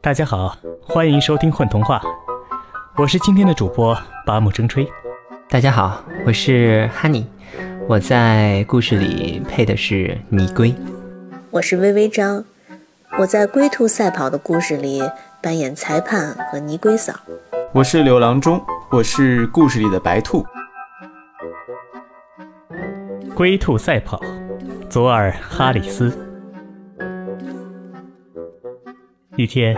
大家好，欢迎收听《混童话》，我是今天的主播八木争吹。大家好，我是 Honey，我在故事里配的是泥龟。我是微微张，我在龟兔赛跑的故事里扮演裁判和泥龟嫂。我是刘郎中，我是故事里的白兔。龟兔赛跑，佐尔哈里斯。一天，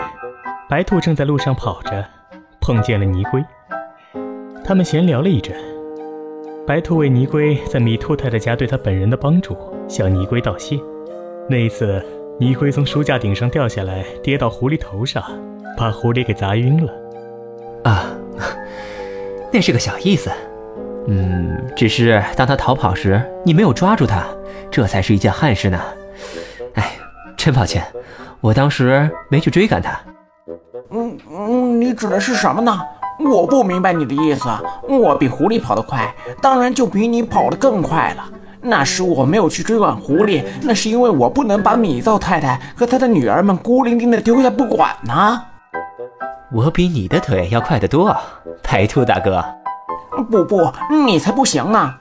白兔正在路上跑着，碰见了泥龟。他们闲聊了一阵。白兔为泥龟在米兔太太家对他本人的帮助向泥龟道谢。那一次，泥龟从书架顶上掉下来，跌到狐狸头上，把狐狸给砸晕了。啊，那是个小意思。嗯，只是当他逃跑时，你没有抓住他，这才是一件憾事呢。哎，真抱歉，我当时没去追赶他。嗯嗯，你指的是什么呢？我不明白你的意思。我比狐狸跑得快，当然就比你跑得更快了。那时我没有去追赶狐狸，那是因为我不能把米灶太太和她的女儿们孤零零的丢下不管呢。我比你的腿要快得多，白兔大哥。不不，你才不行呢！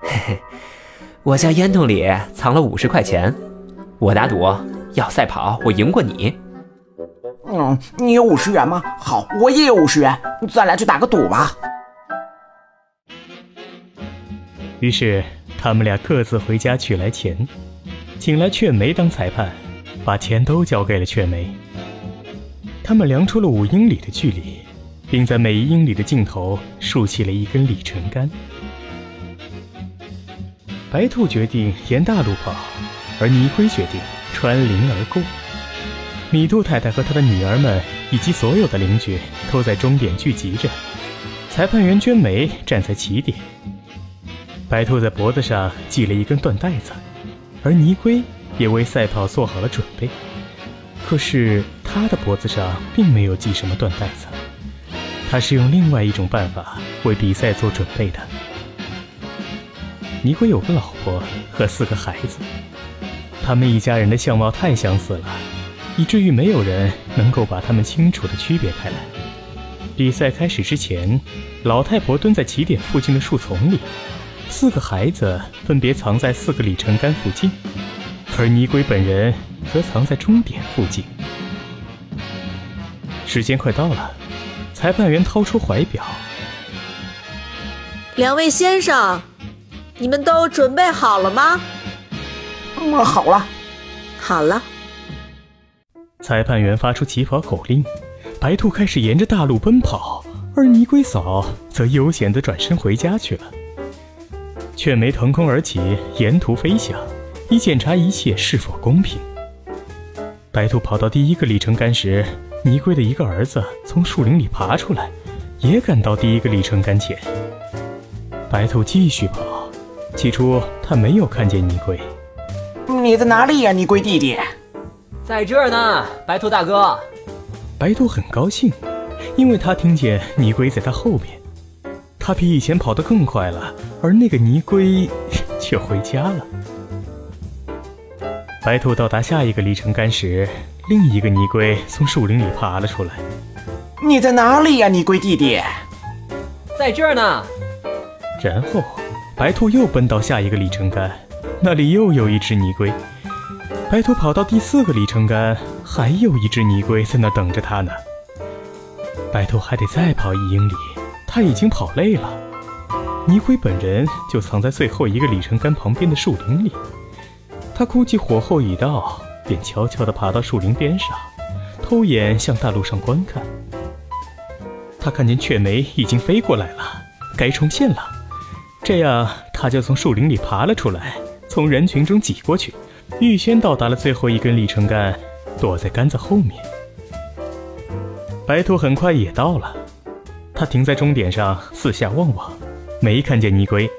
嘿嘿，我家烟筒里藏了五十块钱，我打赌要赛跑，我赢过你。嗯，你有五十元吗？好，我也有五十元，咱俩去打个赌吧。于是他们俩各自回家取来钱，请来雀梅当裁判，把钱都交给了雀梅。他们量出了五英里的距离。并在每一英里的尽头竖起了一根里程杆。白兔决定沿大路跑，而泥龟决定穿林而过。米兔太太和她的女儿们以及所有的邻居都在终点聚集着。裁判员娟梅站在起点。白兔在脖子上系了一根缎带子，而泥龟也为赛跑做好了准备。可是他的脖子上并没有系什么缎带子。他是用另外一种办法为比赛做准备的。尼龟有个老婆和四个孩子，他们一家人的相貌太相似了，以至于没有人能够把他们清楚地区别开来。比赛开始之前，老太婆蹲在起点附近的树丛里，四个孩子分别藏在四个里程杆附近，而尼龟本人则藏在终点附近。时间快到了。裁判员掏出怀表，两位先生，你们都准备好了吗？嗯，好了，好了。裁判员发出起跑口令，白兔开始沿着大路奔跑，而泥龟嫂则悠闲地转身回家去了。雀梅腾空而起，沿途飞翔，以检查一切是否公平。白兔跑到第一个里程杆时。泥龟的一个儿子从树林里爬出来，也赶到第一个里程杆前。白兔继续跑，起初他没有看见泥龟。你在哪里呀，泥龟弟弟？在这儿呢，白兔大哥。白兔很高兴，因为他听见泥龟在他后面。他比以前跑得更快了，而那个泥龟 却回家了。白兔到达下一个里程杆时。另一个泥龟从树林里爬了出来。你在哪里呀，泥龟弟弟？在这儿呢。然后，白兔又奔到下一个里程杆，那里又有一只泥龟。白兔跑到第四个里程杆，还有一只泥龟在那等着它呢。白兔还得再跑一英里，他已经跑累了。泥龟本人就藏在最后一个里程杆旁边的树林里，他估计火候已到。便悄悄地爬到树林边上，偷眼向大路上观看。他看见雀梅已经飞过来了，该冲线了。这样，他就从树林里爬了出来，从人群中挤过去，预先到达了最后一根里程杆，躲在杆子后面。白兔很快也到了，他停在终点上，四下望望，没看见泥龟。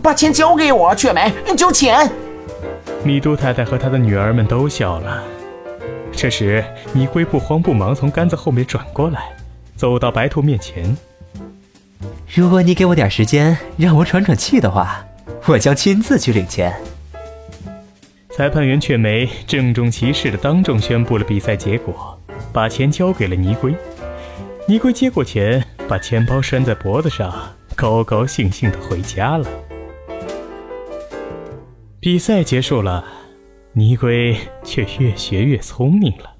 把钱交给我，雀梅，交钱。米都太太和他的女儿们都笑了。这时，泥龟不慌不忙从杆子后面转过来，走到白兔面前。如果你给我点时间，让我喘喘气的话，我将亲自去领钱。裁判员雀梅郑重其事的当众宣布了比赛结果，把钱交给了泥龟。泥龟接过钱，把钱包拴在脖子上，高高兴兴的回家了。比赛结束了泥龟却越学越聪明了。